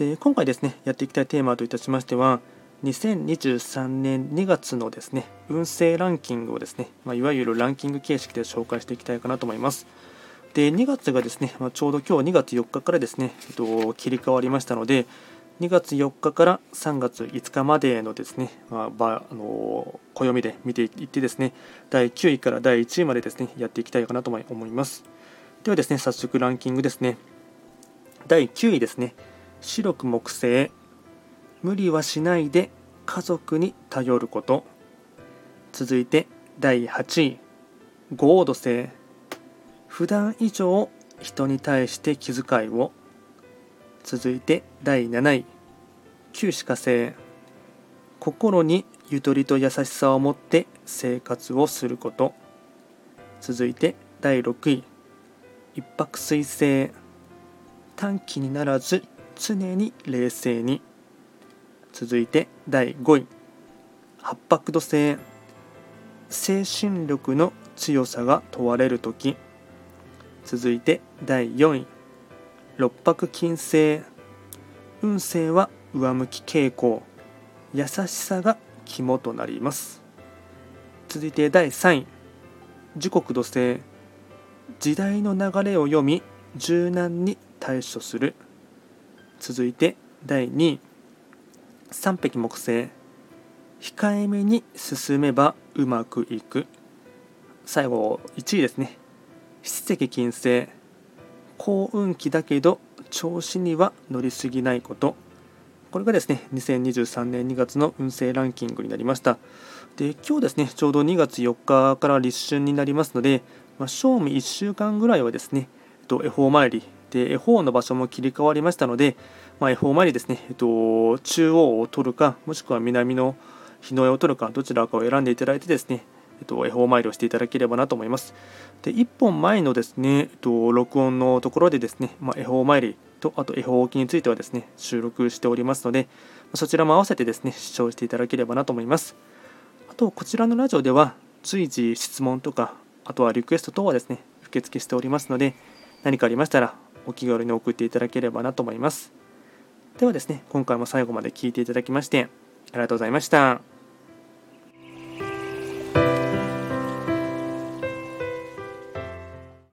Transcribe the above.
で今回ですねやっていきたいテーマといたしましては2023年2月のですね運勢ランキングをですね、まあ、いわゆるランキング形式で紹介していきたいかなと思います。で2月がですね、まあ、ちょうど今日2月4日からですね、えっと、切り替わりましたので2月4日から3月5日までのですね、まあ、ばあの暦で見ていってですね第9位から第1位までですねやっていきたいかなと思います。ではですね早速ランキングですね第9位ですね白く木星。無理はしないで家族に頼ること。続いて第8位。ゴード星。普段以上人に対して気遣いを。続いて第7位。旧歯科星。心にゆとりと優しさを持って生活をすること。続いて第6位。一泊水星。短期にならず常に冷静に。続いて第5位。八白土星。精神力の強さが問われる時。続いて第4位。六白金星。運勢は上向き傾向。優しさが肝となります。続いて第3位。時刻土星。時代の流れを読み柔軟に対処する。続いて第2位三匹木星控えめに進めばうまくいく。最後1位ですね。七石金星。幸運期だけど調子には乗りすぎないこと。これがですね2023年2月の運勢ランキングになりました。で今日ですねちょうど2月4日から立春になりますので、まあ、正味1週間ぐらいはですねと恵方参りで、恵方の場所も切り替わりましたので、まあ、恵方前にですね、えっと、中央を取るか、もしくは南の日の絵を取るか、どちらかを選んでいただいてですね、えっと、恵方参りをしていただければなと思います。で、1本前のですね、えっと、録音のところでですね、まあ、恵方参りと、あと恵方置きについてはですね、収録しておりますので、そちらも合わせてですね、視聴していただければなと思います。あと、こちらのラジオでは、随時質問とか、あとはリクエスト等はですね、受付しておりますので、何かありましたら、お気軽に送っていただければなと思います。ではですね、今回も最後まで聴いていただきまして、ありがとうございました。